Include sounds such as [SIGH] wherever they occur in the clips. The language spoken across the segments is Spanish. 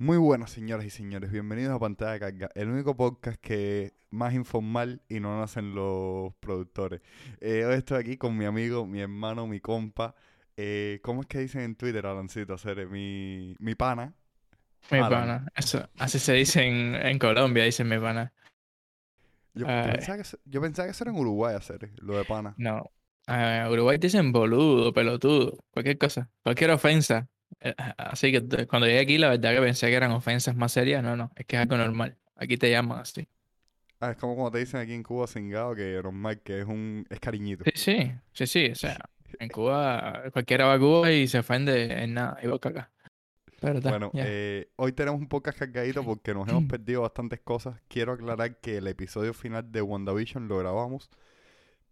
Muy buenas, señoras y señores. Bienvenidos a Pantalla de Carga, el único podcast que es más informal y no lo hacen los productores. Eh, hoy estoy aquí con mi amigo, mi hermano, mi compa. Eh, ¿Cómo es que dicen en Twitter, Alancito? Hacer mi, mi pana. Mi Alan. pana. Eso, así se dice en, en Colombia, dicen mi pana. Yo, Ay. pensaba que, eso- yo pensaba que eso era en Uruguay hacer lo de pana. No. Ah, Uruguay dicen boludo, pelotudo, cualquier cosa, cualquier ofensa. Eh, Así que cuando llegué aquí, la verdad que pensé que eran ofensas más serias. No, no, es que es algo normal. Aquí te llaman así. Ah, es como cuando te dicen aquí en Cuba cingado que normal, que es un es cariñito. Sí, sí, sí, sí. O sea, en Cuba, cualquiera va a Cuba y se ofende en nada, igual que acá. Pero Bueno, eh, hoy tenemos un podcast cargadito porque nos hemos [CLEARS THROAT] perdido bastantes cosas. Quiero aclarar que el episodio final de WandaVision lo grabamos,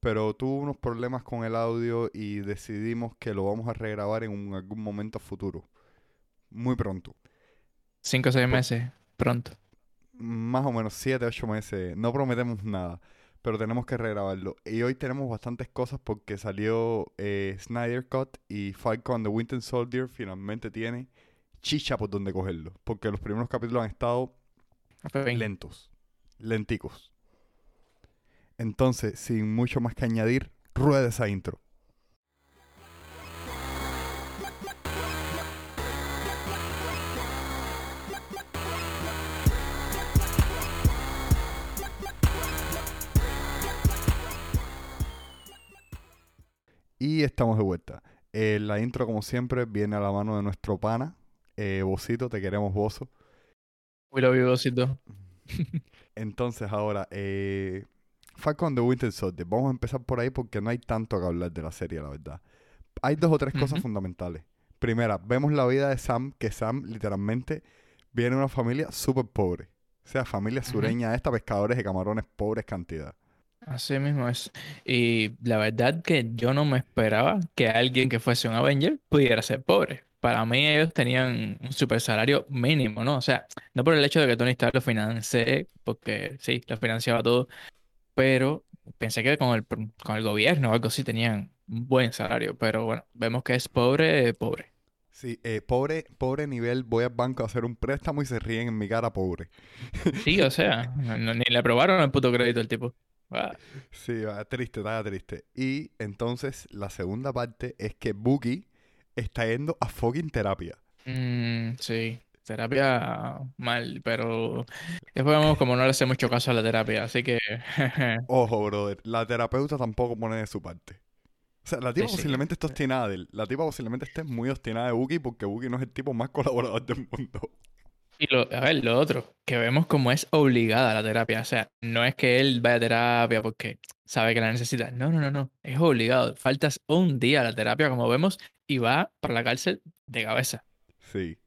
pero tuvo unos problemas con el audio y decidimos que lo vamos a regrabar en un- algún momento futuro. Muy pronto. Cinco o seis meses, pronto. Más o menos 7, 8 meses. No prometemos nada, pero tenemos que regrabarlo. Y hoy tenemos bastantes cosas porque salió eh, Snyder Cut y Falcon the Winter Soldier finalmente tiene chicha por donde cogerlo. Porque los primeros capítulos han estado lentos, lenticos. Entonces, sin mucho más que añadir, rueda esa intro. Y estamos de vuelta. Eh, la intro, como siempre, viene a la mano de nuestro pana, eh, Bocito, te queremos, Bozo. Uy, lo vivosito. Entonces, ahora, eh, Falcon the Winter Soldier. Vamos a empezar por ahí porque no hay tanto que hablar de la serie, la verdad. Hay dos o tres cosas fundamentales. Primera, vemos la vida de Sam, que Sam literalmente viene de una familia súper pobre. O sea, familia sureña esta, pescadores de camarones, pobres cantidad. Así mismo es. Y la verdad que yo no me esperaba que alguien que fuese un Avenger pudiera ser pobre. Para mí ellos tenían un super salario mínimo, ¿no? O sea, no por el hecho de que Tony Stark lo financie, porque sí, lo financiaba todo, pero pensé que con el, con el gobierno o algo así tenían un buen salario. Pero bueno, vemos que es pobre, pobre. Sí, eh, pobre, pobre nivel, voy al banco a hacer un préstamo y se ríen en mi cara, pobre. Sí, o sea, [LAUGHS] no- ni le aprobaron el puto crédito al tipo. Ah, Sí, va, triste, está triste. Y entonces la segunda parte es que Bucky está yendo a fucking terapia. Mm, sí, terapia mal, pero después vemos como no le hace mucho caso a la terapia, así que [LAUGHS] Ojo, brother, la terapeuta tampoco pone de su parte. O sea, la tipa Sí, sí. posiblemente está obstinada de él. La tipa posiblemente esté muy obstinada de Bucky porque Bucky no es el tipo más colaborador del mundo. Y lo, a ver, lo otro, que vemos como es obligada la terapia, o sea, no es que él vaya a terapia porque sabe que la necesita, no, no, no, no, es obligado, faltas un día a la terapia como vemos y va para la cárcel de cabeza. Sí.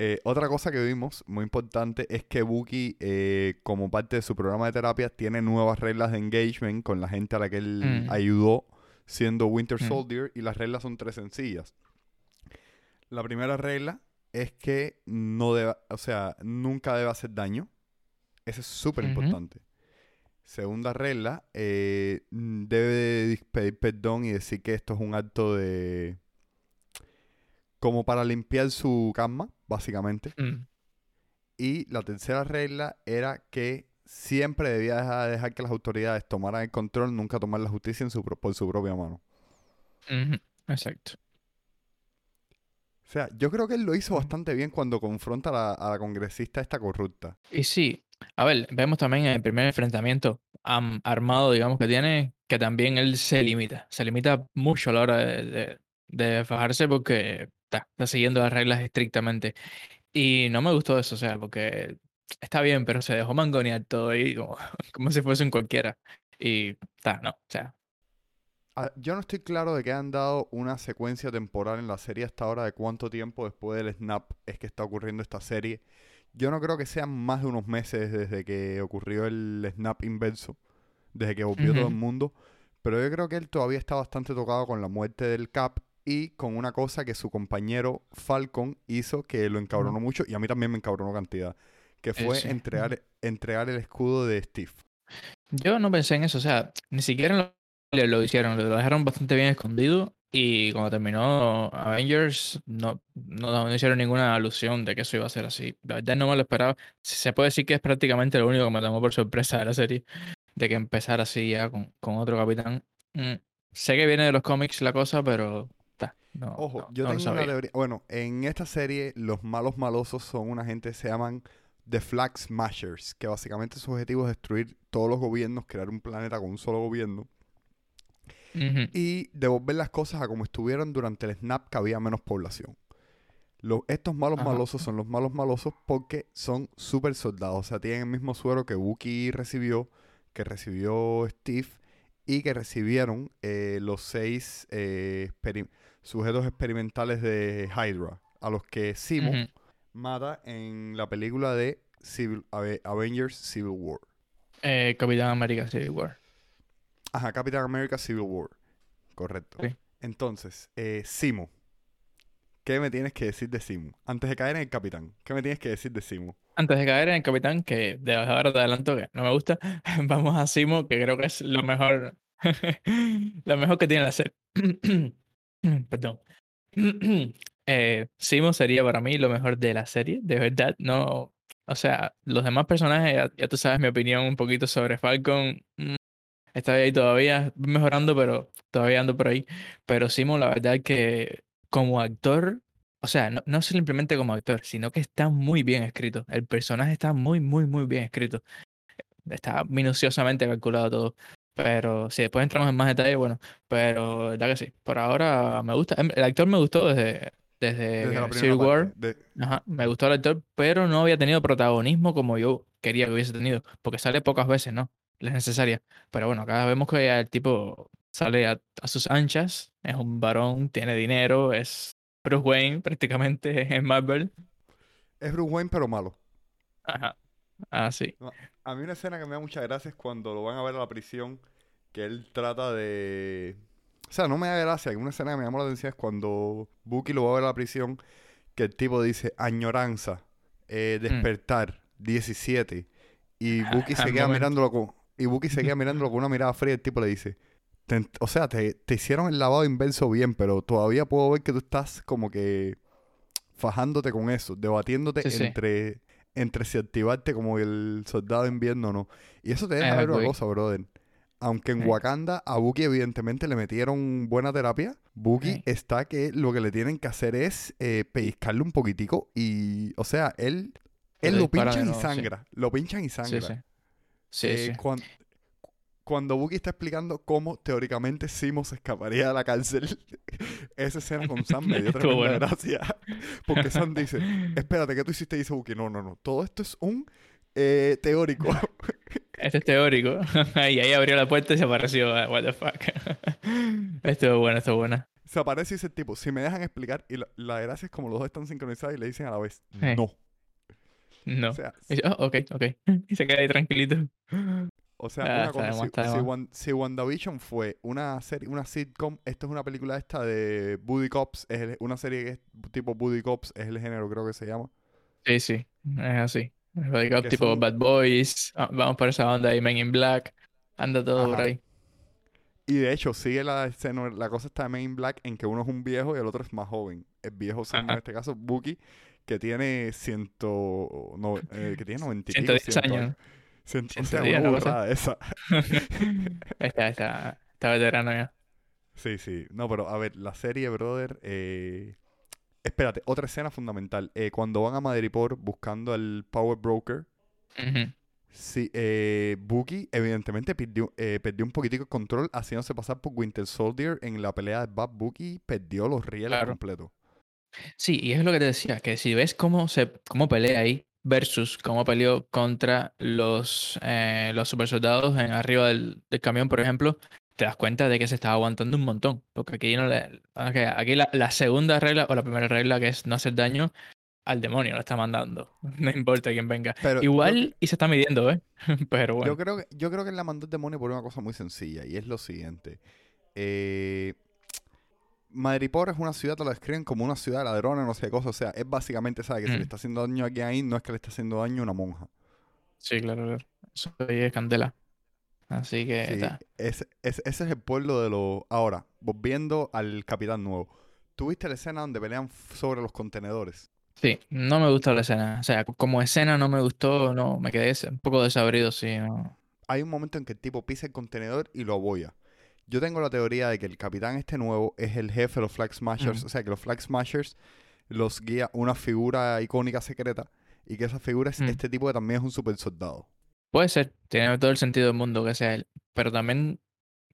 Eh, otra cosa que vimos, muy importante, es que Bucky, eh, como parte de su programa de terapia, tiene nuevas reglas de engagement con la gente a la que él Mm. ayudó siendo Winter Mm. Soldier y las reglas son tres sencillas. La primera regla es que no debe, o sea, nunca debe hacer daño. Eso es súper importante. Segunda regla, eh, debe pedir perdón y decir que esto es un acto de... como para limpiar su karma, básicamente. Mm, Y la tercera regla era que siempre debía dejar, dejar que las autoridades tomaran el control, nunca tomar la justicia en su, por su propia mano. Exacto. O sea, yo creo que él lo hizo Ujú. bastante bien cuando confronta a la, a la congresista esta corrupta. Y sí, a ver, vemos también en el primer enfrentamiento am- armado, digamos, que tiene, que también él se limita, se limita mucho a la hora de, de- de fajarse porque está, está siguiendo las reglas estrictamente. Y no me gustó eso, o sea, porque está bien, pero se dejó mangonear todo ahí como, [LAUGHS] como si fuese un cualquiera. Y está, no, o sea, Ah, yo no estoy claro de que han dado una secuencia temporal en la serie hasta ahora de cuánto tiempo después del snap es que está ocurriendo esta serie. Yo no creo que sean más de unos meses desde que ocurrió el snap inverso, desde que volvió todo el mundo, pero yo creo que él todavía está bastante tocado con la muerte del Cap y con una cosa que su compañero Falcon hizo que lo encabronó mucho y a mí también me encabronó cantidad, que Eh, fue sí. entregar, entregar el escudo de Steve. yo no pensé en eso, o sea, ni siquiera lo, lo hicieron, lo dejaron bastante bien escondido Y cuando terminó Avengers, no, no, no hicieron ninguna alusión de que eso iba a ser así. La verdad no me lo esperaba. Se puede decir que es prácticamente lo único que me tomó por sorpresa de la serie, de que empezara así ya con, con otro capitán. Mm, sé que viene de los cómics la cosa, pero no, Ojo, no, yo no tengo una teoría. Bueno, en esta serie los malos malosos son una gente que se llaman The Flag Smashers, que básicamente su objetivo es destruir todos los gobiernos, crear un planeta con un solo gobierno Ujú, y devolver las cosas a como estuvieron durante el snap que había menos población. Lo- estos malos Ajá. malosos son los malos malosos porque son super soldados, o sea, tienen el mismo suero que Wookiee recibió, que recibió Steve y que recibieron eh, los seis eh, experi- sujetos experimentales de Hydra, a los que Simo mata en la película de Civil- Avengers Civil War. Eh, Capitán América Civil War. Ajá, Capitán America Civil War. Correcto. Sí. Entonces, eh, Simo. ¿Qué me tienes que decir de Simo? Antes de caer en el Capitán, ¿qué me tienes que decir de Simo? Antes de caer en el Capitán, que de ahora te adelanto que no me gusta, [LAUGHS] vamos a Simo, que creo que es lo mejor, [LAUGHS] lo mejor que tiene la serie. [CLEARS THROAT] Perdón. [CLEARS THROAT] Eh, Simo sería para mí lo mejor de la serie, de verdad. No, o sea, los demás personajes, ya, ya tú sabes mi opinión un poquito sobre Falcon. mm, Está ahí todavía mejorando, pero todavía ando por ahí. Pero Simo, la verdad que como actor, o sea, no, no simplemente como actor, sino que está muy bien escrito. El personaje está muy, muy, muy bien escrito. Está minuciosamente calculado todo. Pero si después entramos en más detalle, bueno, pero verdad que sí. Por ahora me gusta. El actor me gustó desde, desde Desde Civil War. de- Ajá, me gustó el actor, pero no había tenido protagonismo como yo quería que hubiese tenido, porque sale pocas veces, ¿no? Es necesaria. Pero bueno, acá vemos que el tipo sale a, a sus anchas, es un varón, tiene dinero, es Bruce Wayne [LAUGHS] prácticamente en Marvel. Es Bruce Wayne, pero malo. Ajá, así. No, a mí una escena que me da muchas gracias es cuando lo van a ver a la prisión, que él trata de... O sea, no me da gracia, una escena que me llamó la atención es cuando Bucky lo va a ver a la prisión, que el tipo dice, añoranza, eh, despertar, 17, y Bucky [LAUGHS] se queda mirándolo con... Y Bucky se queda mirándolo con una mirada fría y el tipo le dice, "Te ent- o sea, te, te hicieron el lavado inverso bien, pero todavía puedo ver que tú estás como que fajándote con eso, debatiéndote Sí, sí. Entre, si activarte como el soldado de invierno o no. Y eso te deja ver una cosa, brother. Aunque en Sí. Wakanda a Bucky evidentemente le metieron buena terapia, Sí. está que lo que le tienen que hacer es eh, pellizcarle un poquitico y, o sea, él, él lo pinchan y sí. sangra, lo pinchan y Sí, sangra. sí. Sí, Eh, sí. cuan- Cuando Bucky está explicando cómo teóricamente Simo se escaparía de la cárcel, [LAUGHS] esa escena con Sam me dio [LAUGHS] tremenda bueno. gracia. [LAUGHS] Porque Sam dice, espérate, ¿qué tú hiciste? Y dice Bucky, no, no, no, todo esto es un eh, teórico. Este es teórico. y ahí abrió la puerta y se apareció. eh, What the fuck. estuvo bueno, estuvo bueno. Se aparece y dice el tipo, si me dejan explicar, y la, la gracia es como los dos están sincronizados y le dicen a la vez, Eh. no. No. O sea, Y oh, ok, ok. Y se queda ahí tranquilito. O sea, Ah, una cosa, si, más, está de si más. Wan- si WandaVision fue una serie, una sitcom, esto es una película esta de Buddy Cops, es el- una serie que es tipo Buddy Cops, es el género creo que se llama. Sí, sí, es así. Body Cop Que tipo son- Bad Boys, ah, vamos por esa onda y Men in Black, anda todo por ahí. Y de hecho, sigue la escena, la cosa está de Men in Black en que uno es un viejo y el otro es más joven. El viejo en este caso Bucky, que tiene ciento, no, eh, que tiene 90 y pico, 110 ciento años. Cien- o 110, sea, una burrada esa. [LAUGHS] está, está, está veterano ya. Sí, sí. No, pero a ver, la serie, brother. eh, Espérate, otra escena fundamental. Eh, cuando van a Madripoor buscando al Power Broker, Ujú. sí, eh, Bucky evidentemente perdió, eh, perdió un poquitico el control haciéndose pasar por Winter Soldier en la pelea de Bad Bucky. Perdió los rieles Claro. completos. Sí, y es lo que te decía, que si ves cómo se cómo pelea ahí versus cómo peleó contra los, eh, los super soldados en arriba del, del camión, por ejemplo, te das cuenta de que se estaba aguantando un montón. Porque aquí no le, aquí la, la segunda regla o la primera regla que es no hacer daño al demonio lo está mandando. [LAUGHS] No importa quién venga. Pero yo- Igual y se está midiendo, ¿eh? [LAUGHS] Pero Yo bueno. creo que, yo creo que la mandó el demonio por una cosa muy sencilla y es lo siguiente. Eh, Madripoor es una ciudad, te lo describen como una ciudad de ladrones, no sé qué cosa. O sea, es básicamente, ¿sabes? Que si le Mm. está haciendo daño a alguien ahí, no es que le está haciendo daño a una monja. Sí, claro, claro. Eso ahí es candela. Así que Sí, está. ese, ese- ese es el pueblo de los... Ahora, volviendo al Capitán Nuevo. ¿Tuviste la escena donde pelean sobre los contenedores? Sí, no me gustó la escena. O sea, como escena no me gustó, no, me quedé un poco desabrido, sí, no. Hay un momento en que el tipo pisa el contenedor y lo aboya. Yo tengo la teoría de que el capitán este nuevo es el jefe de los Flag Smashers. O sea, que los Flag Smashers los guía una figura icónica secreta. Y que esa figura es este tipo que también es un super soldado. Puede ser, tiene todo el sentido del mundo que sea él. Pero también,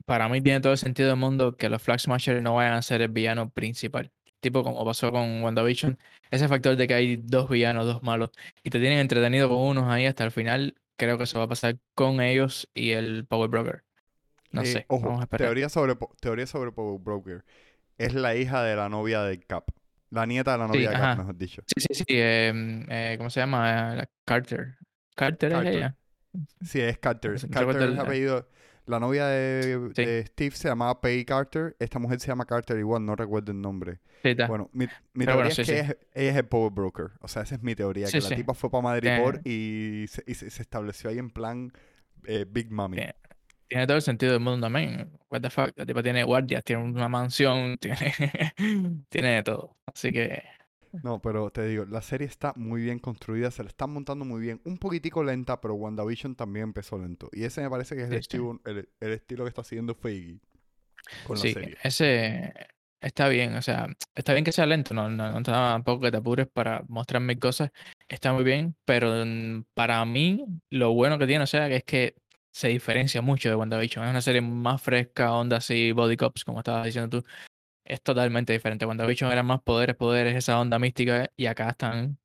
para mí, tiene todo el sentido del mundo que los Flag Smashers no vayan a ser el villano principal. Tipo como pasó con WandaVision. Ese factor de que hay dos villanos, dos malos, y te tienen entretenido con unos ahí hasta el final, creo que eso va a pasar con ellos y el Power Broker. No Eh, sé, ojo, vamos a esperar. teoría sobre, teoría sobre Power Broker. Es la hija de la novia de Cap. La nieta de la novia de Cap, ajá. mejor dicho. Sí, sí, sí. em, eh, ¿cómo se llama? Eh, Carter. Carter es Carter. ella. Sí, es Carter. No Carter es el- apellido. La novia de, Sí. de Steve se llamaba Peggy Carter. Esta mujer se llama Carter igual, no recuerdo el nombre. Sí. Bueno, mi, teoría bueno, es sí, que sí. ella es, ella es el Power Broker. O sea, esa es mi teoría. Que la tipa fue para Madrid Tiene- y, se, y se, se estableció ahí en plan eh, Big. Bien. Tiene todo el sentido del mundo también. What the fuck. La tipa tiene guardias, tiene una mansión, [LAUGHS] tiene, tiene de todo. Así que No, pero te digo, la serie está muy bien construida, se la están montando muy bien. Un poquitico lenta, pero WandaVision también empezó lento. Y ese me parece que es el, Sí, sí. estilo, el, el estilo que está siguiendo Feige con la sí, serie. ese está bien. O sea, está bien que sea lento. No, no, no tampoco que te apures para mostrar mil cosas. Está muy bien, pero mm, para mí lo bueno que tiene, o sea, que es que se diferencia mucho de WandaVision. Es una serie más fresca, onda así, body cops, como estabas diciendo tú. Es totalmente diferente. WandaVision eran más poderes, poderes, esa onda mística, y acá están,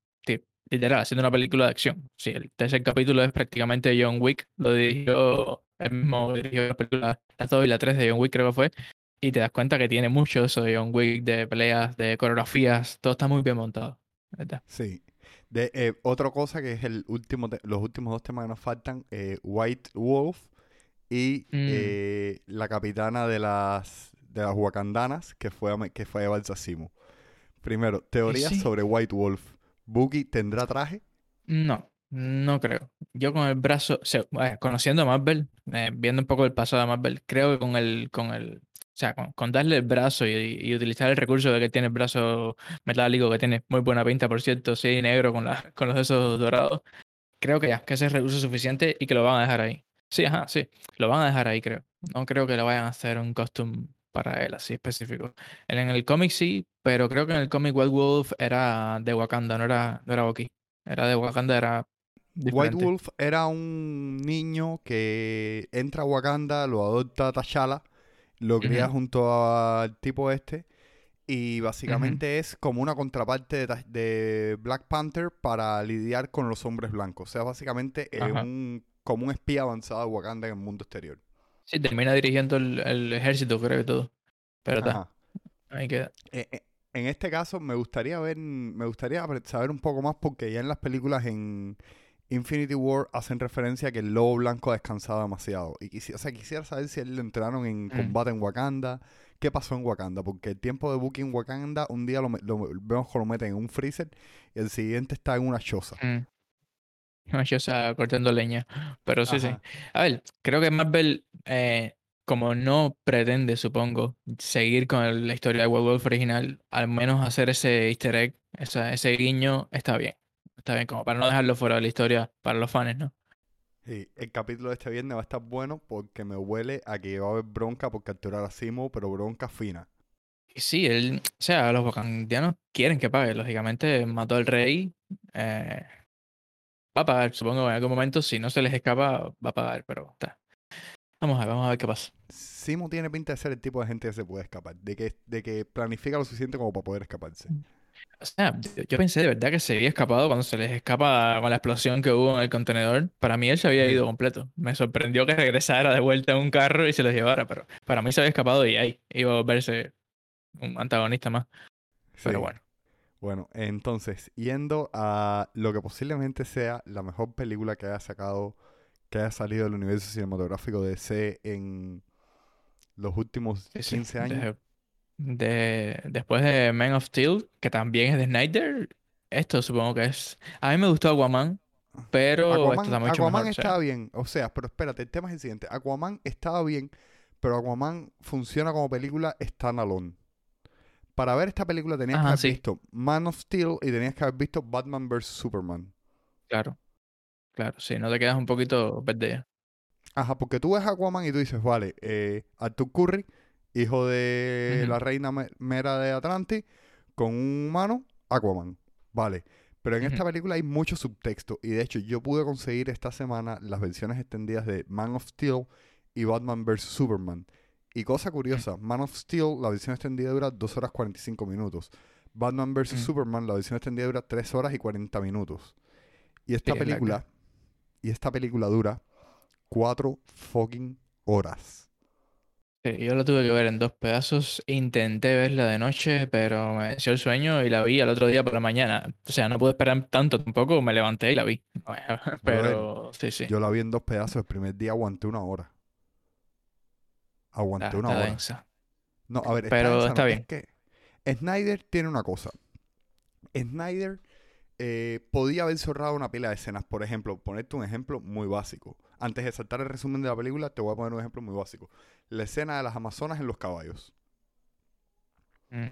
literal, haciendo una película de acción. Sí, el tercer capítulo es prácticamente John Wick, lo dirigió, el mismo dirigió la película, la 2 y la 3 de John Wick creo que fue, y te das cuenta que tiene mucho eso de John Wick, de peleas, de coreografías, todo está muy bien montado. ¿verdad? Sí. De, eh, otra cosa que es el último los últimos dos temas que nos faltan, eh, White Wolf y Mm. eh, la capitana de las de las Wakandanas que fue a, que fue a llevarse a Simo. Primero, teorías sí. sobre White Wolf. ¿Boogie tendrá traje? No, no creo. Yo con el brazo, o sea, conociendo a Marvel, viendo un poco el pasado de Marvel, creo que con el, con el, sea, con, con darle el brazo y, y utilizar el recurso de que tiene el brazo metálico, que tiene muy buena pinta, por cierto, sí, negro con, la, con los esos dorados, creo que ya, que ese es recurso suficiente y que lo van a dejar ahí. Sí, ajá, sí, lo van a dejar ahí, creo. No creo que le vayan a hacer un costume para él así específico. En el cómic sí, pero creo que en el cómic White Wolf era de Wakanda, no era, no era Bucky. Era de Wakanda, era White diferente. Wolf era un niño que entra a Wakanda, lo adopta T'Challa, lo cría junto al tipo este y básicamente es como una contraparte de, Black Panther para lidiar con los hombres blancos. O sea, básicamente Ajá. un, como un espía avanzado de Wakanda en el mundo exterior. Sí, termina dirigiendo el, el ejército, creo que todo. Pero está, ahí queda. Eh, eh, en este caso me gustaría ver, me gustaría saber un poco más porque ya en las películas en Infinity War hacen referencia a que el lobo blanco ha descansado demasiado. Y quisiera, o sea, quisiera saber si él lo entrenaron en Mm. combate en Wakanda, qué pasó en Wakanda, porque el tiempo de en Wakanda, un día lo, vemos que lo meten en un freezer y el siguiente está en una choza. Mm. O sea, cortando leña. Pero sí, sí. A ver, creo que Marvel, eh, como no pretende, supongo, seguir con el- la historia de Werewolf original, al menos hacer ese easter egg, esa- ese guiño, está bien. Está bien, como para no dejarlo fuera de la historia para los fans, ¿no? Sí, el capítulo de este viernes va a estar bueno porque me huele a que va a haber bronca por capturar a Simo, pero bronca fina. Sí, él, o sea, los wakandianos quieren que pague. Lógicamente, mató al rey. eh, va a pagar, supongo, en algún momento. Si no se les escapa, va a pagar, pero está. Vamos a ver, vamos a ver qué pasa. Simo tiene pinta de ser el tipo de gente que se puede escapar, de que, de que planifica lo suficiente como para poder escaparse. O sea, yo, pensé de verdad que se había escapado cuando se les escapa con la explosión que hubo en el contenedor. Para mí él se había ido completo. Me sorprendió que regresara de vuelta en un carro y se los llevara, pero para mí se había escapado y ahí iba a verse un antagonista más. Pero Sí. bueno. Bueno, entonces, yendo a lo que posiblemente sea la mejor película que haya sacado, que haya salido del universo cinematográfico de DC en los últimos Sí, sí. 15 años. De- de- después de Man of Steel, que también es de Snyder, esto supongo que es. A mí me gustó Aquaman, pero esto Aquaman, está mucho Aquaman mejor. o sea, estaba bien. O sea, pero espérate, el tema es el siguiente. Aquaman estaba bien, pero Aquaman funciona como película standalone. Para ver esta película tenías que haber sí. visto Man of Steel y tenías que haber visto Batman vs. Superman. claro, claro, sí, no te quedas un poquito perdido. Ajá, porque tú ves Aquaman y tú dices, vale, eh, Arthur Curry, hijo de la reina me- mera de Atlantis, con un humano, Aquaman. Vale. Pero en esta película hay mucho subtexto. Y de hecho, yo pude conseguir esta semana las versiones extendidas de Man of Steel y Batman vs. Superman. Y cosa curiosa, Man of Steel, la versión extendida dura 2 horas 45 minutos. Batman vs. Mm. Superman, la versión extendida dura 3 horas y 40 minutos. Y esta larga. película, y esta película dura 4 fucking horas. Sí, yo la tuve que ver en dos pedazos. Intenté verla de noche, pero me venció el sueño y la vi al otro día por la mañana. O sea, no pude esperar tanto tampoco, me levanté y la vi. [LAUGHS] Pero sí, sí. Yo la vi en dos pedazos. El primer día aguanté una hora. Aguanté Está, una está hora. densa. No, a ver, está Pero densa, está no, bien. Es que Snyder tiene una cosa. Snyder eh, podía haber cerrado una pila de escenas. Por ejemplo, ponerte un ejemplo muy básico. Antes de saltar el resumen de la película, te voy a poner un ejemplo muy básico. La escena de las Amazonas en los caballos. Mm.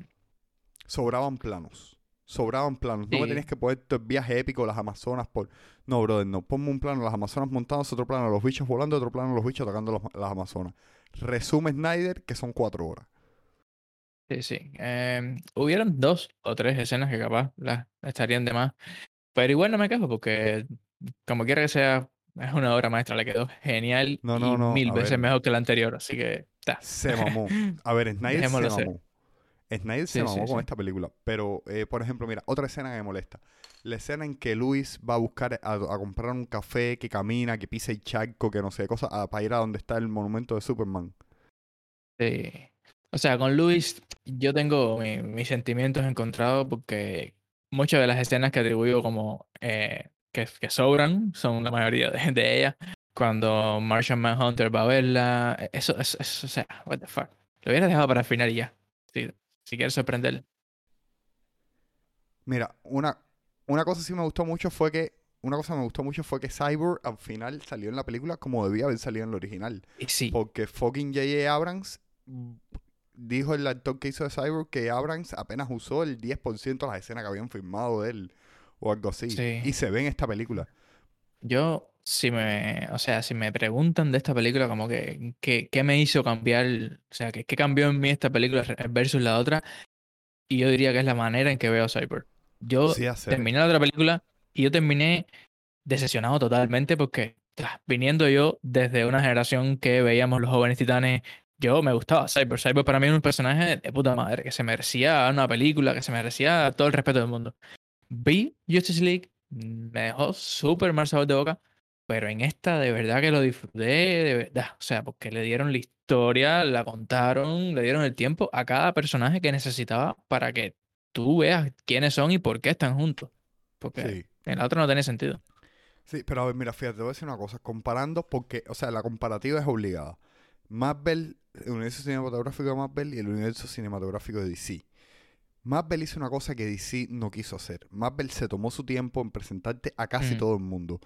Sobraban planos. Sobraban planos. No me tenías que poner todo el viaje épico las Amazonas por... No, brother, no. Ponme un plano las Amazonas montadas, otro plano los bichos volando, otro plano los bichos atacando los- las Amazonas. Resume Snyder, que son cuatro horas. Sí, sí. Em, hubieron dos o tres escenas que capaz las estarían de más. Pero igual no me quejo porque, como quiera que sea, es una obra maestra. Le quedó genial No, no, y no, mil veces ver. mejor que la anterior. Así que, está. Se mamó. [LAUGHS] A ver, Snyder se Dejémoslo ser. mamó. Snyder se Sí, mamó sí, con sí. esta película. Pero, eh, por ejemplo, mira, otra escena que me molesta. La escena en que Luis va a buscar, a, a comprar un café, que camina, que pisa el charco, que no sé, cosas, a- para ir a donde está el monumento de Superman. Sí. O sea, con Luis yo tengo mi- mis sentimientos encontrados porque muchas de las escenas que atribuyo como eh, que, que sobran son la mayoría de, de ellas. Cuando Martian Manhunter va a verla, e, eso, eso, eso, o sea, what the fuck. Lo hubiera dejado para el final y ya. Si, si quieres sorprenderle. Mira, una, una cosa sí me gustó mucho fue que, una cosa que me gustó mucho fue que Cyborg al final salió en la película como debía haber salido en la original. Sí, Porque fucking J.J. Abrams mm, dijo el actor que hizo de Cyborg que Abrams apenas usó el 10% de las escenas que habían filmado de él o algo así. Sí. Y se ve en esta película. yo, si me, o sea, si me preguntan de esta película, como que, que- ¿qué me hizo cambiar? O sea, ¿qué, cambió en mí esta película versus la otra? Y yo diría que es la manera en que veo a Cyborg. Yo Sí, terminé la otra película y yo terminé decepcionado totalmente porque, tras, viniendo yo desde una generación que veíamos los jóvenes titanes, yo me gustaba Cyborg. Cyborg para mí era un personaje de puta madre, que se merecía una película, que se merecía todo el respeto del mundo. Vi Justice League, me dejó súper mal sabor de boca, pero en esta de verdad que lo disfruté, de verdad. O sea, porque le dieron la historia, la contaron, le dieron el tiempo a cada personaje que necesitaba para que tú veas quiénes son y por qué están juntos. Porque Sí. en la otra no tiene sentido. Sí, pero a ver, mira, fíjate, te voy a decir una cosa. Comparando, porque, o sea, la comparativa es obligada. Marvel, el universo cinematográfico de Marvel y el universo cinematográfico de DC. Marvel hizo una cosa que DC no quiso hacer. Marvel se tomó su tiempo en presentarte a casi Mm. todo el mundo.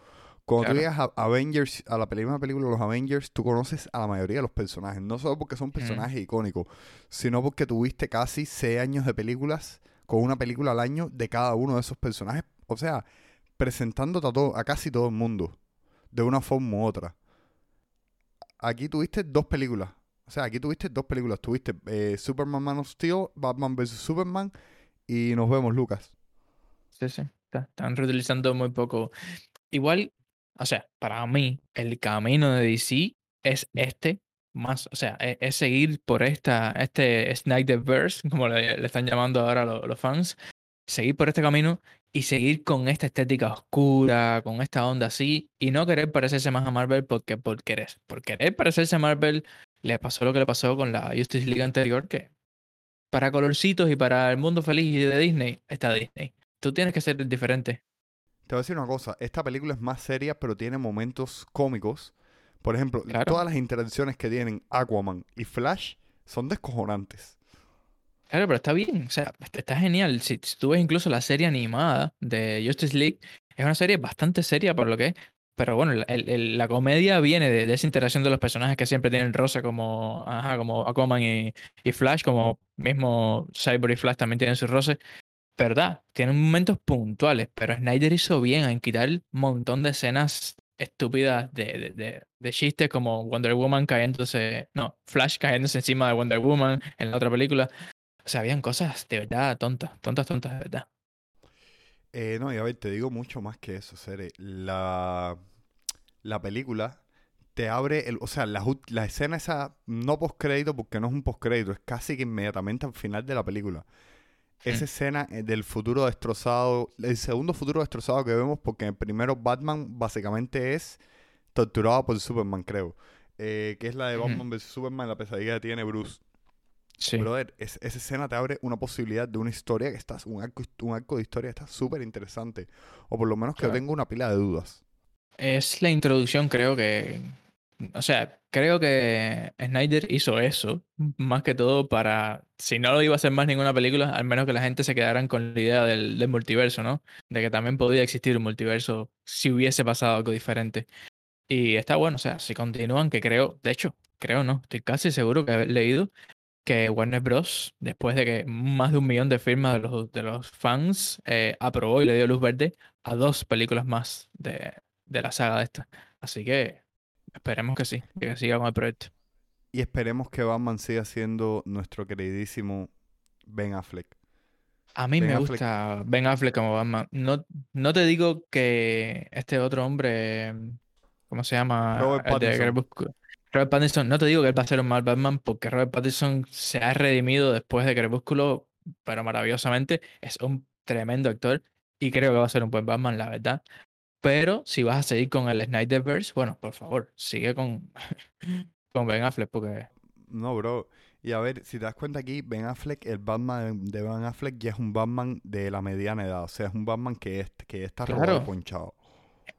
Cuando tú Claro. llegas a Avengers, a la primera película de los Avengers, tú conoces a la mayoría de los personajes. No solo porque Mm. son personajes icónicos, sino porque tuviste casi seis años de películas con una película al año de cada uno de esos personajes. O sea, presentándote a, todo, a casi todo el mundo, de una forma u otra. Aquí tuviste dos películas. O sea, aquí tuviste dos películas. Tuviste eh, Superman Man of Steel, Batman vs. Superman y nos vemos, Lucas. Sí, sí. está- Están reutilizando muy poco. Igual, o sea, para mí, el camino de DC es este, más, o sea, e- es, seguir por esta, este Snyderverse, [LAUGHS] como le, están llamando ahora lo- los fans, seguir por este camino y seguir con esta estética oscura, con esta onda así, y no querer parecerse más a Marvel porque por querer. Por querer parecerse a Marvel, le pasó lo que le pasó con la Justice League anterior, que para colorcitos y para el mundo feliz de Disney, está Disney. Tú tienes que ser diferente. Te voy a decir una cosa. Esta película es más seria, pero tiene momentos cómicos. Por ejemplo, Claro. todas las interacciones que tienen Aquaman y Flash son descojonantes. Claro, pero está bien, o sea, est- está genial. Si, si tú ves incluso la serie animada de Justice League, es una serie bastante seria por lo que es. Pero bueno, la, comedia viene de, esa interacción de los personajes que siempre tienen rosa, como, ajá, como Aquaman y, y Flash, como mismo Cyborg y Flash también tienen sus roces. ¿Verdad? Tienen momentos puntuales, pero Snyder hizo bien en quitar un montón de escenas estúpidas de, de, de, de chistes como Wonder Woman cayéndose, no, Flash cayéndose encima de Wonder Woman en la otra película. O sea, habían cosas de verdad tontas, tontas, tontas, de verdad. Eh, no, y a ver, te digo mucho más que eso, Sere. La, la película te abre, el, o sea, la, escena esa, no postcrédito, porque no es un postcrédito, es casi que inmediatamente al final de la película. Esa escena eh, del futuro destrozado, el segundo futuro destrozado que vemos, porque el primero Batman básicamente es torturado por Superman, creo. Eh, que es la de. Batman vs Superman, la pesadilla que tiene Bruce. Sí. Brother, es- esa escena te abre una posibilidad de una historia que está, un arco, un arco de historia que está súper interesante. O por lo menos que yo Claro. tengo una pila de dudas. Es la introducción, creo que. O sea, creo que Snyder hizo eso, más que todo para. Si no lo iba a hacer más ninguna película, al menos que la gente se quedaran con la idea del, del multiverso, ¿no? De que también podía existir un multiverso si hubiese pasado algo diferente. Y está bueno, o sea, si continúan, que creo. De hecho, creo no, estoy casi seguro que haber leído que Warner Bros., después de que más de un millón de firmas de los, de los fans eh, aprobó y le dio luz verde a dos películas más de, de la saga de esta. Así que esperemos que sí, que siga con el proyecto. Y esperemos que Batman siga siendo nuestro queridísimo Ben Affleck. A mí Ben me Affleck. gusta Ben Affleck como Batman. No, no te digo que este otro hombre, ¿cómo se llama? Robert Pattinson. Robert Pattinson, no te digo que él va a ser un mal Batman porque Robert Pattinson se ha redimido después de Crepúsculo, pero maravillosamente. Es un tremendo actor y creo que va a ser un buen Batman, la verdad. Pero si vas a seguir con el Snyderverse, bueno, por favor, sigue con, [LAUGHS] con Ben Affleck porque No, bro. Y a ver, si te das cuenta aquí, Ben Affleck, el Batman de Ben Affleck ya es un Batman de la mediana edad. O sea, es un Batman que, es, que está Claro. y ponchado.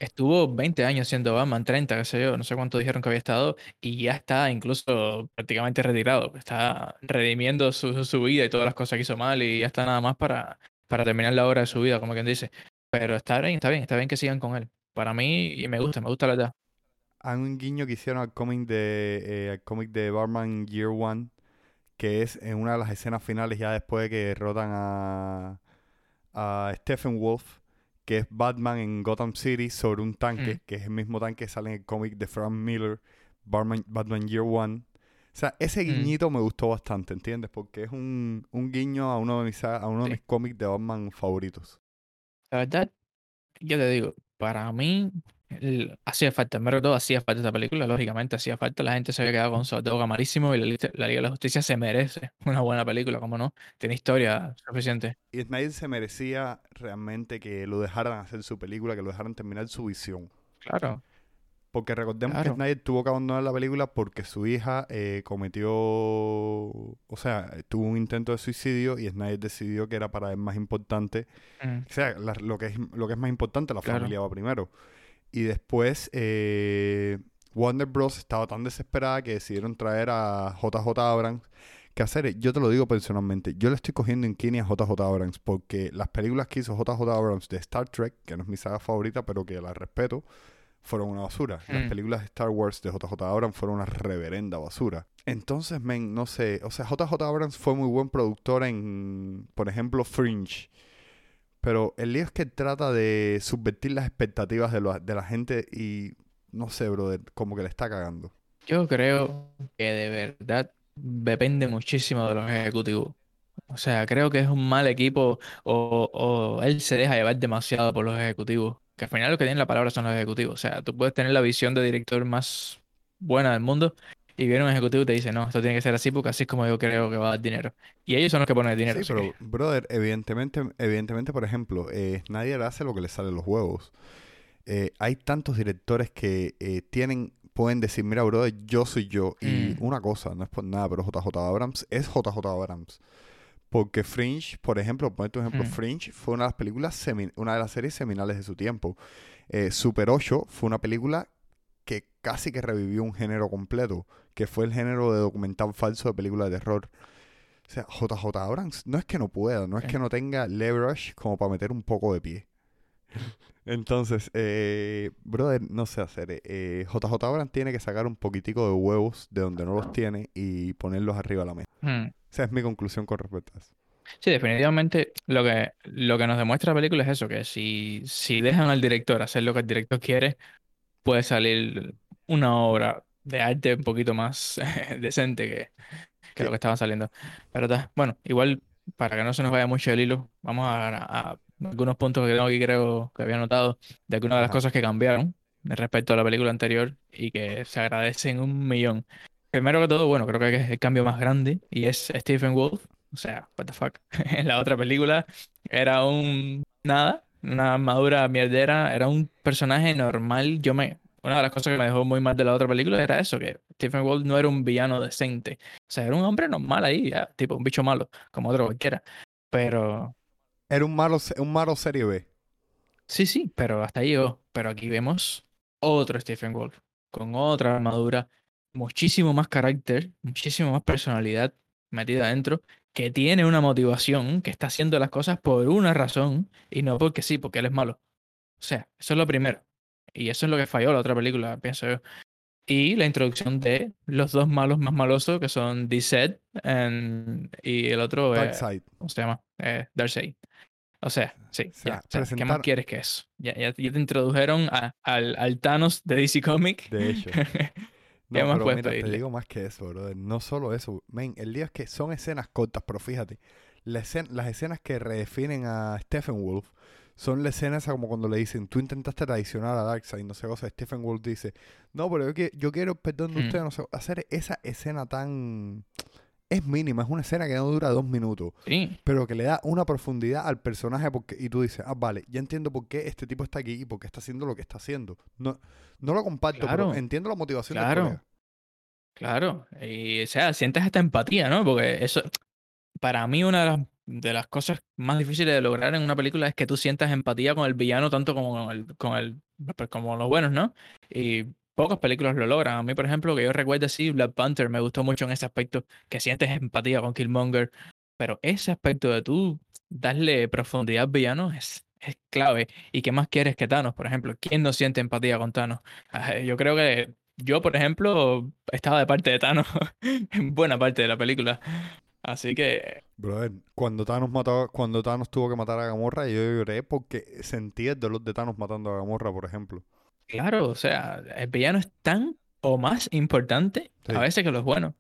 Estuvo 20 años siendo Batman, 30, qué sé yo, no sé cuánto dijeron que había estado, y ya está incluso prácticamente retirado. Está redimiendo su, su vida y todas las cosas que hizo mal, y ya está nada más para, para terminar la obra de su vida, como quien dice. Pero está bien, está bien, está bien que sigan con él. Para mí, y me gusta, me gusta la verdad. Hay un guiño que hicieron al cómic de, eh, al cómic de Batman Year One, que es en una de las escenas finales, ya después de que derrotan a, a Stephen Wolf, que es Batman en Gotham City sobre un tanque, Mm. que es el mismo tanque que sale en el cómic de Frank Miller, Batman, Batman Year One. O sea, ese Mm. guiñito me gustó bastante, ¿entiendes? Porque es un, un guiño a uno de mis, a uno de Sí. mis cómics de Batman favoritos. La verdad, yo te digo, para mí hacía falta, en verdad todo hacía falta esta película, lógicamente hacía falta, la gente se había quedado con su dedo malísimo y la, la Liga de la Justicia se merece una buena película, como no, tiene historia suficiente. Y Snyder se merecía realmente que lo dejaran hacer su película, que lo dejaran terminar su visión. Claro, Porque recordemos que. Snyder tuvo que abandonar la película porque su hija eh, cometió, o sea, tuvo un intento de suicidio y Snyder decidió que era para él más importante, mm, o sea, la- lo que es, lo que es más importante, la Claro. familia va primero. Y después eh, Warner Bros. estaba tan desesperada que decidieron traer a JJ Abrams. Que hacer, yo te lo digo personalmente, yo le estoy cogiendo en a JJ Abrams porque las películas que hizo JJ Abrams de Star Trek, que no es mi saga favorita, pero que la respeto, fueron una basura. Las Mm. películas de Star Wars de JJ Abrams fueron una reverenda basura. Entonces, men, no sé, o sea, JJ Abrams fue muy buen productor en, por ejemplo, Fringe. Pero el lío es que trata de subvertir las expectativas de, lo- de la gente y no sé, brother, como que le está cagando. Yo creo que de verdad depende muchísimo de los ejecutivos. O sea, creo que es un mal equipo o, o él se deja llevar demasiado por los ejecutivos. Que al final los que tienen la palabra son los ejecutivos. O sea, tú puedes tener la visión de director más buena del mundo y viene un ejecutivo y te dice, no, esto tiene que ser así porque así es como yo creo que va a dar dinero. Y ellos son los que ponen el dinero. Sí, pero, brother, evidentemente, evidentemente, por ejemplo, eh, nadie hace lo que le sale los huevos. Eh, hay tantos directores que eh, tienen, pueden decir, mira, brother, yo soy yo. Y Mm. una cosa, no es por nada, pero JJ Abrams es JJ Abrams. Porque Fringe, por ejemplo, ponete un ejemplo, Mm. Fringe fue una de las películas, semi- una de las series seminales de su tiempo. Eh, Super 8 fue una película que casi que revivió un género completo, que fue el género de documental falso de película de terror. O sea, JJ Abrams no es que no pueda, no es que no tenga leverage como para meter un poco de pie. [LAUGHS] Entonces, eh, brother, no sé hacer. Eh, JJ Abrams tiene que sacar un poquitico de huevos de donde no los tiene y ponerlos arriba de la mesa. Hmm. Esa es mi conclusión con respecto a eso. Sí, definitivamente lo que, lo que nos demuestra la película es eso, que si, si dejan al director hacer lo que el director quiere, puede salir una obra de arte un poquito más [LAUGHS] decente que, que lo que estaba saliendo. Pero está, bueno, igual para que no se nos vaya mucho el hilo, vamos a, a algunos puntos que tengo aquí creo que había notado de algunas de las Ajá. cosas que cambiaron respecto a la película anterior y que se agradecen un millón. Primero que todo, bueno, creo que es el cambio más grande y es Stephen Wolf. O sea, what the fuck. [LAUGHS] En la otra película era un nada, una armadura mierdera, era un personaje normal. Yo me, una de las cosas que me dejó muy mal de la otra película era eso, que Stephen Wolf no era un villano decente. O sea, era un hombre normal ahí, ya, tipo un bicho malo, como otro cualquiera. Pero Era un malo, un malo serie B. Sí, sí, pero hasta ahí llegó. Pero aquí vemos otro Stephen Wolf, con otra armadura, muchísimo más carácter, muchísimo más personalidad metida adentro, que tiene una motivación, que está haciendo las cosas por una razón y no porque sí, porque él es malo. O sea, eso es lo primero. Y eso es lo que falló la otra película, pienso yo. Y la introducción de los dos malos más malosos, que son D-Set y el otro, eh. ¿cómo se llama? Eh, Darkseid. O sea, sí, O sea, ya. O sea, ¿qué más presentar- quieres que eso? Ya, ya, ya te introdujeron a- al, al Thanos de DC Comic. De hecho. [LAUGHS] No, ¿Qué más pero mira, te digo más que eso, brother. No solo eso. Men, el día es que son escenas cortas, pero fíjate, la escena- las escenas que redefinen a Stephen Wolf son las escenas como cuando le dicen, tú intentaste traicionar a Darkseid, no sé cosa. Stephen Wolf dice, no, pero yo, que- yo quiero perdón de Mm. usted, no sé. Hacer esa escena tan... Es mínima, es una escena que no dura dos minutos, Sí, pero que le da una profundidad al personaje porque, y tú dices, ah, vale, ya entiendo por qué este tipo está aquí y por qué está haciendo lo que está haciendo. No, no lo comparto, pero entiendo la motivación claro. claro. Y, o sea, sientes esta empatía, ¿no? Porque eso, para mí, una de las, de las cosas más difíciles de lograr en una película es que tú sientas empatía con el villano tanto como con el, con el, pues, como los buenos, ¿no? Y pocas películas lo logran. A mí, por ejemplo, que yo recuerdo así, Black Panther me gustó mucho en ese aspecto, que sientes empatía con Killmonger, pero ese aspecto de tú darle profundidad al villano es, es clave. ¿Y qué más quieres que Thanos, por ejemplo? ¿Quién no siente empatía con Thanos? Ah, Yo creo que yo, por ejemplo, estaba de parte de Thanos [LAUGHS] en buena parte de la película. Así que, Brother, cuando Thanos mató, cuando Thanos tuvo que matar a Gamorra, yo lloré porque sentí el dolor de Thanos matando a Gamorra, por ejemplo. claro, o sea, el villano es tan o más importante Sí. a veces que los buenos.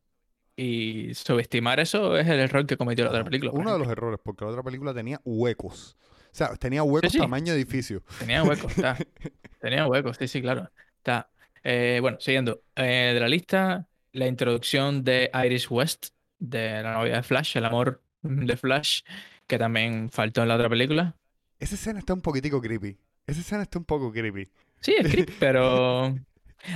Y subestimar eso es el error que cometió la otra película. Uno de los errores, porque la otra película tenía huecos. O sea, tenía huecos sí. tamaño edificio. Tenía huecos, está. [LAUGHS] Tenía huecos, sí, sí, claro. Está. Eh, bueno, siguiendo. Eh, de la lista, la introducción de Iris West, de la novia de Flash, el amor de Flash, que también faltó en la otra película. Esa escena está un poquitico creepy. Esa escena está un poco creepy. Sí, es creepy, [LAUGHS] pero.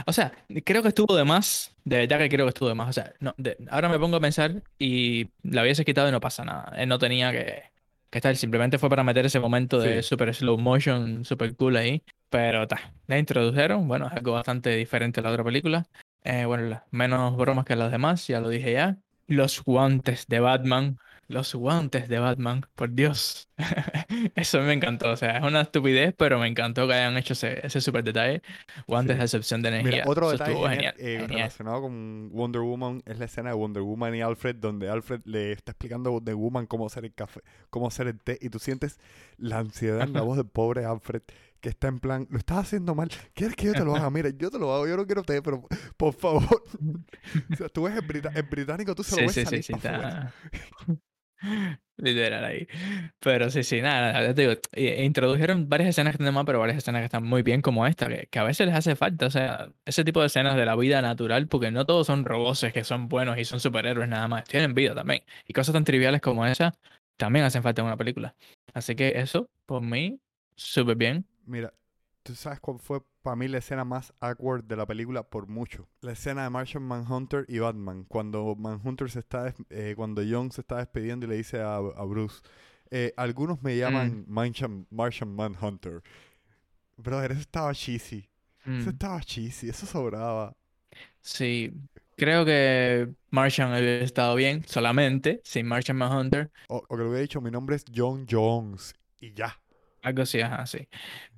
O sea, creo que estuvo de más. De verdad que creo que estuvo de más. O sea, no, de- ahora me pongo a pensar y la hubiese quitado y no pasa nada. Él no tenía que, que estar. Simplemente fue para meter ese momento de Sí. super slow motion, super cool ahí. Pero ta, la introdujeron. Bueno, es algo bastante diferente a la otra película. Eh, bueno, menos bromas que las demás, ya lo dije ya. Los guantes de Batman. Los guantes de Batman, por Dios. [LAUGHS] Eso me encantó. O sea, es una estupidez, pero me encantó que hayan hecho ese, ese super detalle. Guantes Sí. de excepción de energía. Mira, otro Eso detalle genial. eh, genial. relacionado con Wonder Woman es la escena de Wonder Woman y Alfred, donde Alfred le está explicando a Wonder Woman cómo hacer el café, cómo hacer el té, y tú sientes la ansiedad en la [LAUGHS] voz del pobre Alfred, que está en plan, lo estás haciendo mal, ¿quieres que yo te lo haga? [LAUGHS] Mira, yo te lo hago, yo no quiero té, pero por favor. [LAUGHS] o sea, tú ves el, brita- el británico, tú se lo Sí, ves sí, salir sí. [LAUGHS] Literal ahí. Pero sí, sí, nada, nada, te digo, eh, introdujeron varias escenas que más, pero varias escenas que están muy bien como esta, que, que a veces les hace falta, o sea, ese tipo de escenas de la vida natural, porque no todos son roboces que son buenos y son superhéroes nada más, tienen vida también. Y cosas tan triviales como esa también hacen falta en una película. Así que eso, por mí, súper bien. Mira, ¿tú sabes cuál fue para mí la escena más awkward de la película por mucho? La escena de Martian Manhunter y Batman. Cuando Manhunter se está, eh, cuando John se está despidiendo y le dice a, a Bruce, eh, algunos me llaman Martian, Martian Manhunter. Brother, eso estaba cheesy. Eso Mm, estaba cheesy, eso sobraba. Sí, creo que Martian había estado bien solamente sin Martian Manhunter. O, o que le hubiera dicho, mi nombre es John Jones. Y ya. Algo así, ajá, sí.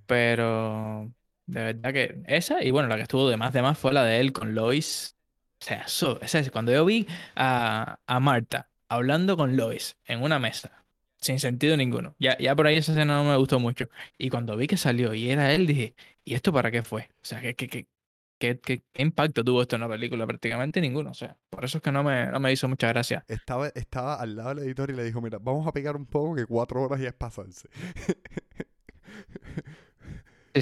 Pero de verdad que esa, y bueno, la que estuvo de más de más fue la de él con Lois. O sea, eso, es- cuando yo vi a, a Marta hablando con Lois en una mesa, sin sentido ninguno, ya, ya por ahí esa escena no me gustó mucho. Y cuando vi que salió y era él, dije, ¿y esto para qué fue? O sea, ¿qué, qué, qué, qué, impacto tuvo esto en la película? Prácticamente ninguno. O sea, por eso es que no me, no me hizo mucha gracia. Estaba, estaba al lado del editor y le dijo, mira, vamos a picar un poco que cuatro horas ya es pasarse. [LAUGHS]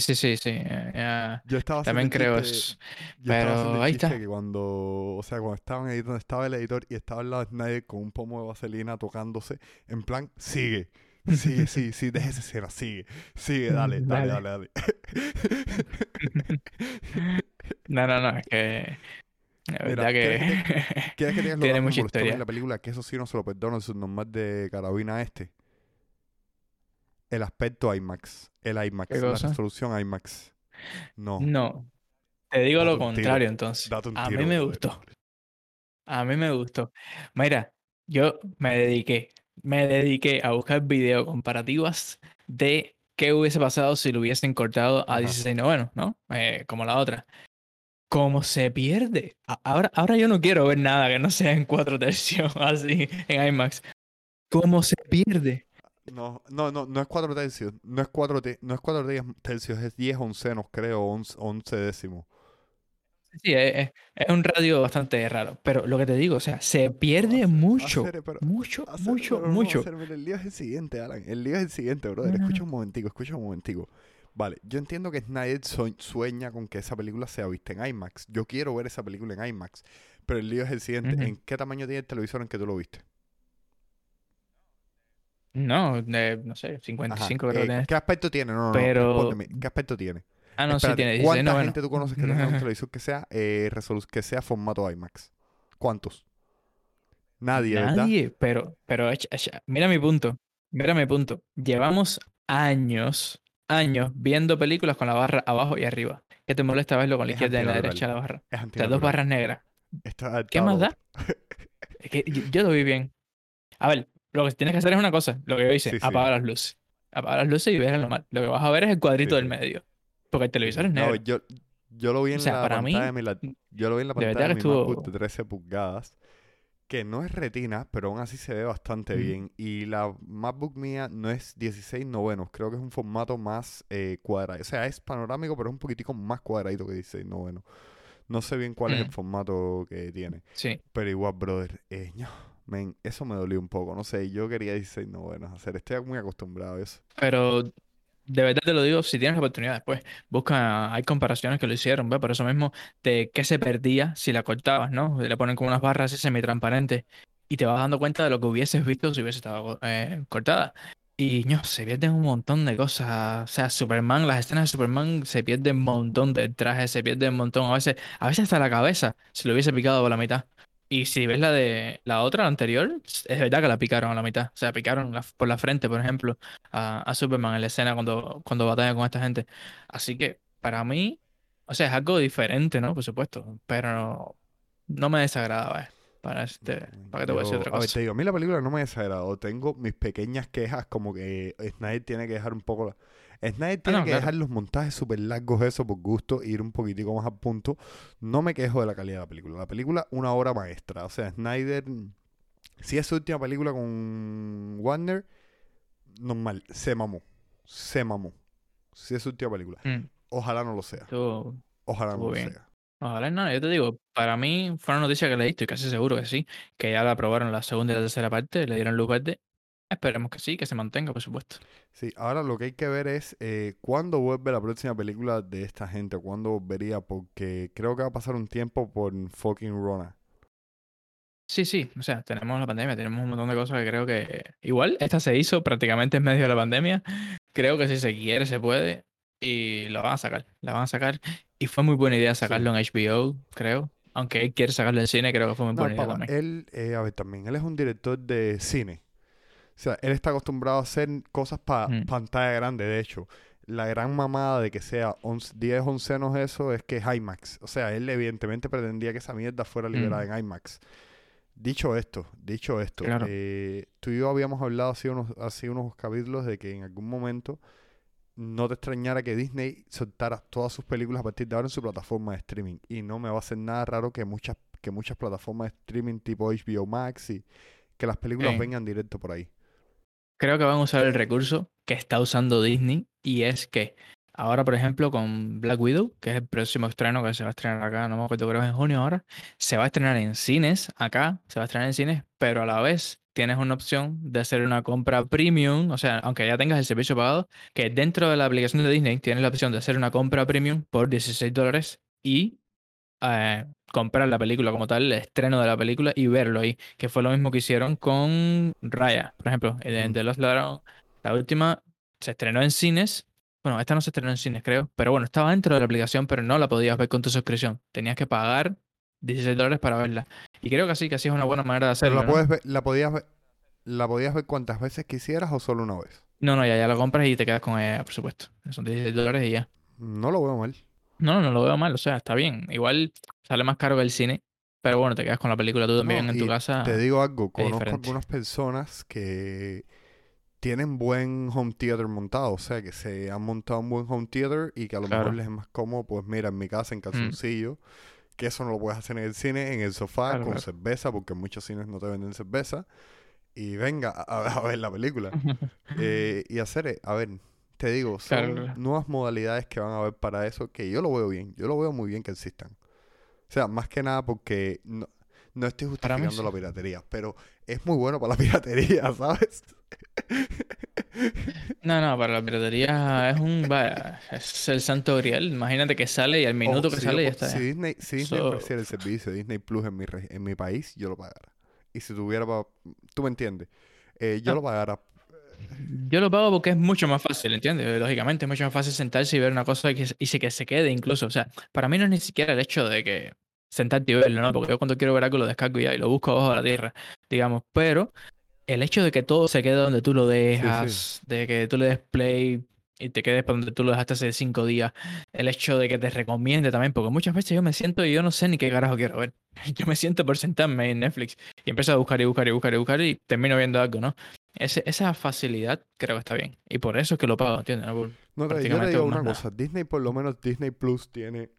Sí, sí, sí, sí. eh, Yo estaba haciendo también creo chiste, eso. Pero ahí está. que cuando, o sea, cuando estaban donde estaba el editor y estaba al lado de Snyder con un pomo de vaselina tocándose, en plan, sigue, sigue, [LAUGHS] sí, sí, deja esa escena, sigue, sigue, dale, dale, Dale. dale, dale. [LAUGHS] No, no, no, es que la Mira, verdad ¿quieres que que ¿Quieres que te diga [LAUGHS] lo que tiene mucha molestó a mí en historia. la película? Que eso sí no se lo perdono, es normal de carabina este. El aspecto IMAX, el IMAX, ¿Qué la resolución IMAX. No, No, te digo lo tiro, contrario entonces. date un A tiro, mí me gustó, a mí me gustó. Mira, yo me dediqué, me dediqué a buscar video comparativas de qué hubiese pasado si lo hubiesen cortado a Ajá. 16 noveno, ¿no? Eh, como la otra. ¿Cómo se pierde? Ahora, ahora yo no quiero ver nada que no sea en 4 tercios, [LAUGHS] así, en IMAX. ¿Cómo se pierde? No, no, no, no es cuatro tercios, no es cuatro, te- no es cuatro te- tercios, es diez oncenos, creo, once, once décimos. Sí, es, es- un radio bastante raro, pero lo que te digo, o sea, se pierde Hacer- mucho, hacer- pero- mucho, hacer- mucho, pero mucho. el lío es el siguiente, Alan. El lío es el siguiente, brother. No, no, Escucha un momentico, escucha un momentico. Vale, yo entiendo que Snyder sue- sueña con que esa película sea vista en IMAX. Yo quiero ver esa película en IMAX. Pero el lío es el siguiente. ¿En qué tamaño tiene el televisor en que tú lo viste? No, de, no sé, Ajá. 55 creo que eh, tiene. ¿Qué aspecto tiene? No, no, no. Pero- respóndeme. ¿Qué aspecto tiene? Ah, no, sí Espérate, tiene 16 ¿Cuánta noveno. gente tú conoces que tenga un televisor que sea, eh, que sea formato IMAX? ¿Cuántos? Nadie, ¿verdad? Nadie, pero, pero echa- echa- mira mi punto, mira mi punto. Llevamos años, años viendo películas con la barra abajo y arriba. ¿Qué te molesta verlo con la Es izquierda y la derecha la barra? Es Las dos antinatural. barras negras. ¿Qué más da? Es que yo, yo lo vi bien. A ver, lo que tienes que hacer es una cosa, lo que yo hice, Sí, sí. apaga las luces. Apaga las luces y ves normal. Lo que vas a ver es el cuadrito Sí, del sí. medio. Porque el televisor es No, negro. yo, yo lo vi en O sea, la para mí, pantalla de mi la- yo lo vi en la pantalla de mi MacBook estuvo- de 13 pulgadas, que no es retina, pero aún así se ve bastante Ujú. bien. Y la MacBook mía no es 16 novenos, creo que es un formato más eh, cuadrado. O sea, es panorámico, pero es un poquitico más cuadradito que 16 novenos. No sé bien cuál es el Mm. formato que tiene. Sí. Pero igual, brother, eh, no, eso me dolió un poco. No sé, yo quería 16 novenos hacer. Estoy muy acostumbrado a eso. Pero de verdad te lo digo, si tienes la oportunidad después, busca, hay comparaciones que lo hicieron, ¿ves? Por eso mismo, de qué se perdía si la cortabas, ¿no? Le ponen como unas barras así semitransparentes y te vas dando cuenta de lo que hubieses visto si hubiese estado eh, cortada. Y no, se pierden un montón de cosas. O sea, Superman, las escenas de Superman se pierden un montón del traje, se pierden un montón. A veces, a veces hasta la cabeza se lo hubiese picado por la mitad. Y si ves la de la otra, la anterior, es verdad que la picaron a la mitad. O sea, picaron la- por la frente, por ejemplo, a, a Superman en la escena cuando, cuando batalla con esta gente. Así que para mí, o sea, es algo diferente, ¿no? Por supuesto, pero no me desagrada, ¿ves? Para este, para que te voy a decir otra a ver, cosa. te digo, a mí la película no me ha desagradado. Tengo mis pequeñas quejas, como que Snyder tiene que dejar un poco. la- Snyder tiene Ah, no, que claro. dejar los montajes súper largos, eso por gusto, e ir un poquitico más al punto. No me quejo de la calidad de la película. La película, una obra maestra. O sea, Snyder, si es su última película con Warner, normal, se mamó. Se mamó. Si es su última película. Mm, Ojalá no lo sea. Ojalá no estuvo lo bien. sea. Ojalá no, yo te digo, para mí fue una noticia que leí, estoy casi seguro que sí, que ya la aprobaron la segunda y la tercera parte, le dieron luz verde. Esperemos que sí, que se mantenga, por supuesto. Sí, ahora lo que hay que ver es eh, cuándo vuelve la próxima película de esta gente, cuándo volvería, porque creo que va a pasar un tiempo por fucking Rona. Sí, sí, o sea, tenemos la pandemia, tenemos un montón de cosas que creo que igual esta se hizo prácticamente en medio de la pandemia. Creo que si se quiere se puede y lo van a sacar, la van a sacar y fue muy buena idea sacarlo en HBO, creo. Aunque él quiere sacarlo en cine, creo que fue muy No, buena idea también. él, eh, a ver, también, él es un director de cine. O sea, él está acostumbrado a hacer cosas para Mm. pantalla grande, de hecho. La gran mamada de que sea 11 10 oncenos eso es que es IMAX. O sea, él evidentemente pretendía que esa mierda fuera liberada Mm. en IMAX. Dicho esto, dicho esto, Claro. eh, tú y yo habíamos hablado hace unos, hace unos capítulos de que en algún momento no te extrañara que Disney soltara todas sus películas a partir de ahora en su plataforma de streaming. Y no me va a hacer nada raro que muchas, que muchas plataformas de streaming tipo HBO Max y que las películas Sí. vengan directo por ahí. Creo que van a usar el recurso que está usando Disney y es que ahora, por ejemplo, con Black Widow, que es el próximo estreno que se va a estrenar acá, no me acuerdo, creo que es en junio ahora, se va a estrenar en cines acá, se va a estrenar en cines, pero a la vez tienes una opción de hacer una compra premium, o sea, aunque ya tengas el servicio pagado, que dentro de la aplicación de Disney tienes la opción de hacer una compra premium por 16 dólares y eh, comprar la película como tal, el estreno de la película y verlo ahí, que fue lo mismo que hicieron con Raya, por ejemplo, de, Mm. de Los Ladrones. La última se estrenó en cines. Bueno, esta no se estrenó en cines, creo. Pero bueno, estaba dentro de la aplicación, pero no la podías ver con tu suscripción. Tenías que pagar 16 dólares para verla. Y creo que así, que así es una buena manera de Pero hacerlo. la ¿no? puedes ver, la podías ver, la podías ver cuantas veces quisieras o solo una vez. No, no, ya, ya la compras y te quedas con ella, por supuesto. Son 16 dólares y ya. No lo veo mal. No, no, no lo veo mal, o sea, está bien. Igual sale más caro que el cine, pero bueno, te quedas con la película tú también No, en tu casa. Te digo algo, conozco diferente. algunas personas que tienen buen home theater montado, o sea, que se han montado un buen home theater y que a lo mejor Claro. les es más cómodo, pues mira, en mi casa en calzoncillo, que eso no lo puedes hacer en el cine, en el sofá, Claro, con claro. cerveza, porque en muchos cines no te venden cerveza, y venga a, a ver la película. [LAUGHS] Eh, y hacer, eh, a ver, te digo, son Claro, nuevas modalidades que van a haber para eso, que yo lo veo bien, yo lo veo muy bien que existan. O sea, más que nada porque no, no estoy justificando la piratería, pero es muy bueno para la [LAUGHS] piratería, ¿sabes? No, no, para la piratería es un. vaya, es el santo grial. Imagínate que sale y al minuto Ojo, que si yo sale ya está. Si. Disney, si Disney So- ofreciera el servicio de Disney Plus en mi, en mi país, yo lo pagara. Y si tuviera, pa- tú me entiendes, Eh, yo Ah. lo pagara. Yo lo pago porque es mucho más fácil, ¿entiendes? Lógicamente es mucho más fácil sentarse y ver una cosa y que, y que se quede incluso. O sea, para mí no es ni siquiera el hecho de que sentarte y verlo, ¿no? Porque yo cuando quiero ver algo lo descargo y ya y lo busco abajo de la tierra, digamos. Pero el hecho de que todo se quede donde tú lo dejas, de que tú le des play y te quedes para donde tú lo dejaste hace cinco días, el hecho de que te recomiende también, porque muchas veces yo me siento y yo no sé ni qué carajo quiero ver. [LAUGHS] Yo me siento por sentarme en Netflix y empiezo a buscar y buscar y buscar y buscar y termino viendo algo, ¿no? Ese- esa facilidad creo que está bien. Y por eso es que lo pago, ¿entiendes? No No, yo te digo una nada. cosa, Disney por lo menos Disney Plus tiene,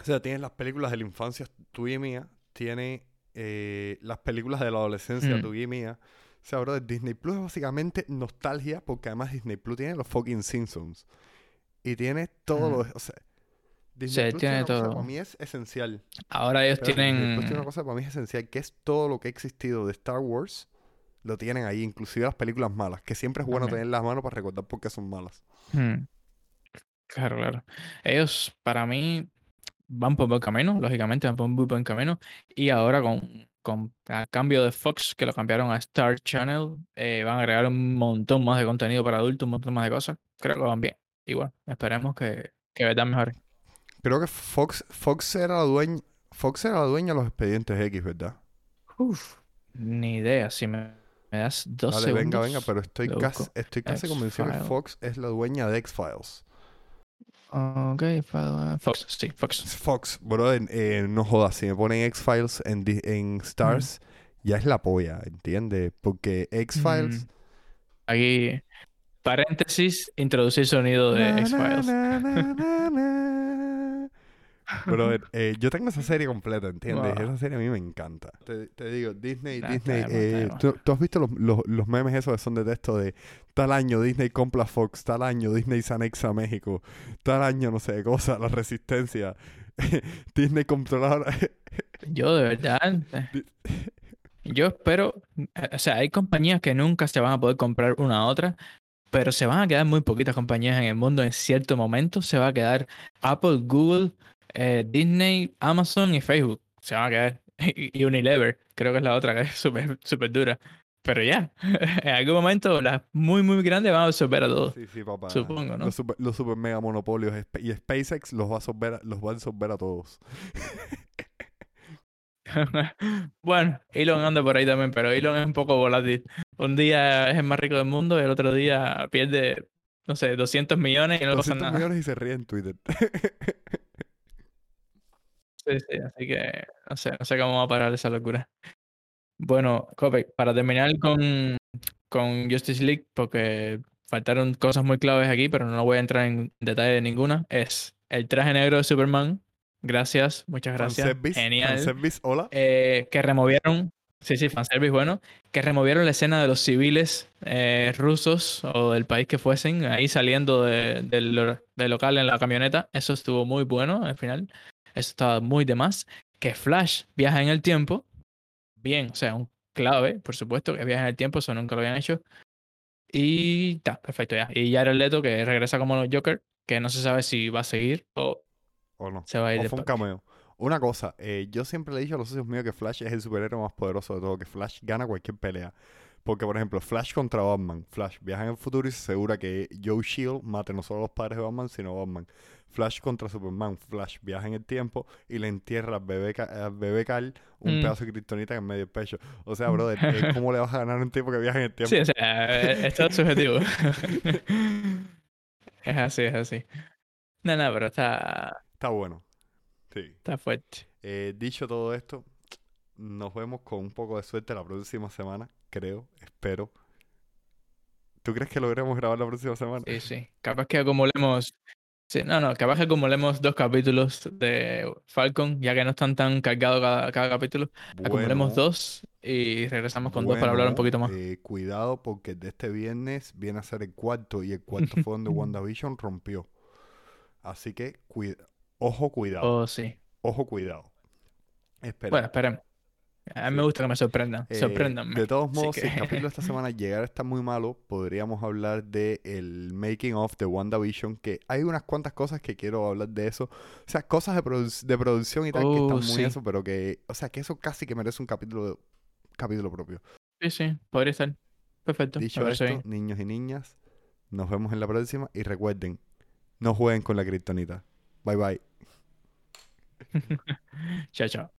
o sea, tiene las películas de la infancia tuya y mía, tiene eh, las películas de la adolescencia Mm. tuya y mía. O sea, bro, Disney Plus es básicamente nostalgia porque además Disney Plus tiene los fucking Simpsons y tiene todo Mm. lo, o sea, Disney Sí, Plus tiene una cosa que todo. para mí es esencial. Ahora ellos Pero Disney Plus tienen... tiene una cosa para mí es esencial, que es todo lo que ha existido de Star Wars, lo tienen ahí, inclusive las películas malas, que siempre es bueno tener las manos para recordar por qué son malas. Hmm. Claro, claro. Ellos, para mí, van por buen camino, lógicamente, van por muy buen camino. Y ahora con, con el cambio de Fox, que lo cambiaron a Star Channel, eh, van a agregar un montón más de contenido para adultos, un montón más de cosas. Creo que van bien. Igual, esperemos que, que verdad mejore. Creo que Fox, Fox era la dueña, Fox era la dueña de los expedientes X, ¿verdad? Uf, ni idea. Si me, me das dos Vale, segundos. venga, venga, pero estoy lo casi, estoy casi convencido que. Fox es la dueña de X-Files. Ok, fa- Fox, sí, Fox. Fox, brother, eh, no jodas, si me ponen X-Files en, Stars, ya es la polla, ¿entiendes? Porque X-Files... Mm. Aquí, paréntesis, introducir sonido de X-Files. Brother, eh, yo tengo esa serie completa, ¿entiendes? Wow. Esa serie a mí me encanta. Te, te digo, Disney, Disney, de de eh. ¿tú, tú has visto los, los, los memes esos que son de texto de tal año Disney compra Fox, tal año Disney se anexa a México, tal año no sé qué cosa, la resistencia, [LAUGHS] Disney controla... Yo de verdad, yo espero, o sea, hay compañías que nunca se van a poder comprar una a otra, pero se van a quedar muy poquitas compañías en el mundo en cierto momento. Se va a quedar Apple, Google, eh, Disney, Amazon y Facebook. Se van a quedar. Y [LAUGHS] y Unilever, creo que es la otra que es súper súper dura. Pero ya, [LAUGHS] en algún momento las muy, muy grandes van a absorber a todos. Sí, sí, papá. Supongo, ¿no? Los super, los super mega monopolios y SpaceX los va a absorber, a- los va a absorber a todos. [LAUGHS] Bueno, Elon anda por ahí también, pero Elon es un poco volátil. Un día es el más rico del mundo y el otro día pierde, no sé, 200 millones y no le pasa 200 nada. millones y se ríe en Twitter. Sí, sí, así que no sé, no sé cómo va a parar esa locura. Bueno, Cope, para terminar con, con Justice League, porque faltaron cosas muy claves aquí, pero no voy a entrar en detalle de ninguna. Es el traje negro de Superman. Gracias, muchas gracias. Fanservice, Genial. fanservice, hola. Eh, que removieron, sí, sí, fanservice, bueno, que removieron la escena de los civiles eh, rusos o del país que fuesen, ahí saliendo de- del local en la camioneta. Eso estuvo muy bueno al final. Eso estaba muy de más. Que Flash viaja en el tiempo. Bien, o sea, un clave, por supuesto, que viaja en el tiempo, eso nunca lo habían hecho. Y está, perfecto ya. Y ya era el Leto que regresa como Joker, que no se sabe si va a seguir o ¿O no? se va a ir O de fue un cameo. Una cosa, eh, yo siempre le he dicho a los socios míos que Flash es el superhéroe más poderoso de todo, que Flash gana cualquier pelea. Porque, por ejemplo, Flash contra Batman. Flash viaja en el futuro y se asegura que Joe Shield mate no solo a los padres de Batman, sino a Batman. Flash contra Superman. Flash viaja en el tiempo y le entierra al bebé, al bebé Carl un Mm. pedazo de kriptonita en medio del pecho. O sea, brother, eh, [LAUGHS] ¿cómo le vas a ganar a un tipo que viaja en el tiempo? Sí, o sea, eh, es todo subjetivo. [LAUGHS] [LAUGHS] Es así, es así. No, no, pero está, Está bueno. Sí. está fuerte. Eh, dicho todo esto, nos vemos con un poco de suerte la próxima semana, creo, espero. ¿Tú crees que logremos grabar la próxima semana? Sí, sí. Capaz que acumulemos. Sí, no, no, capaz que acumulemos dos capítulos de Falcon, ya que no están tan cargados cada, cada capítulo. Acumulemos Bueno, dos y regresamos con dos para hablar un poquito más. eh, cuidado porque de este viernes viene a ser el cuarto y el cuarto [LAUGHS] fue donde WandaVision rompió. Así que, cuida- ojo, cuidado, Oh, sí. ojo, cuidado. Espera. Bueno, esperemos. A mí me gusta que me sorprendan. Eh, Sorpréndanme. de todos modos, si el capítulo de esta semana [LAUGHS] llegara a estar muy malo, podríamos hablar de el making of de WandaVision, que hay unas cuantas cosas que quiero hablar de eso. O sea, cosas de, produ- de producción y tal que Oh, están muy sí. eso, pero que, o sea, que eso casi que merece un capítulo, capítulo propio. Sí, sí, podría estar. Perfecto. Dicho esto, bien. niños y niñas, nos vemos en la próxima y recuerden, no jueguen con la kriptonita. Bye bye. [LAUGHS] Chao, chao.